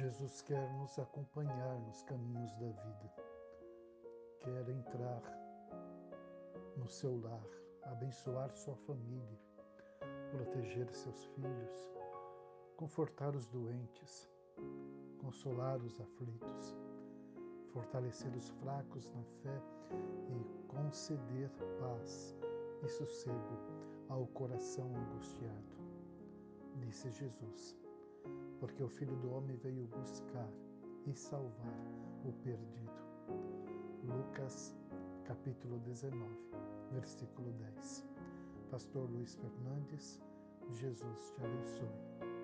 Jesus quer nos acompanhar nos caminhos da vida, quer entrar no seu lar, abençoar sua família, proteger seus filhos, confortar os doentes, consolar os aflitos, fortalecer os fracos na fé e conceder paz e sossego ao coração angustiado. Disse Jesus, porque o Filho do Homem veio buscar e salvar o perdido. Lucas capítulo 19, versículo 10. Pastor Luiz Fernandes, Jesus te abençoe.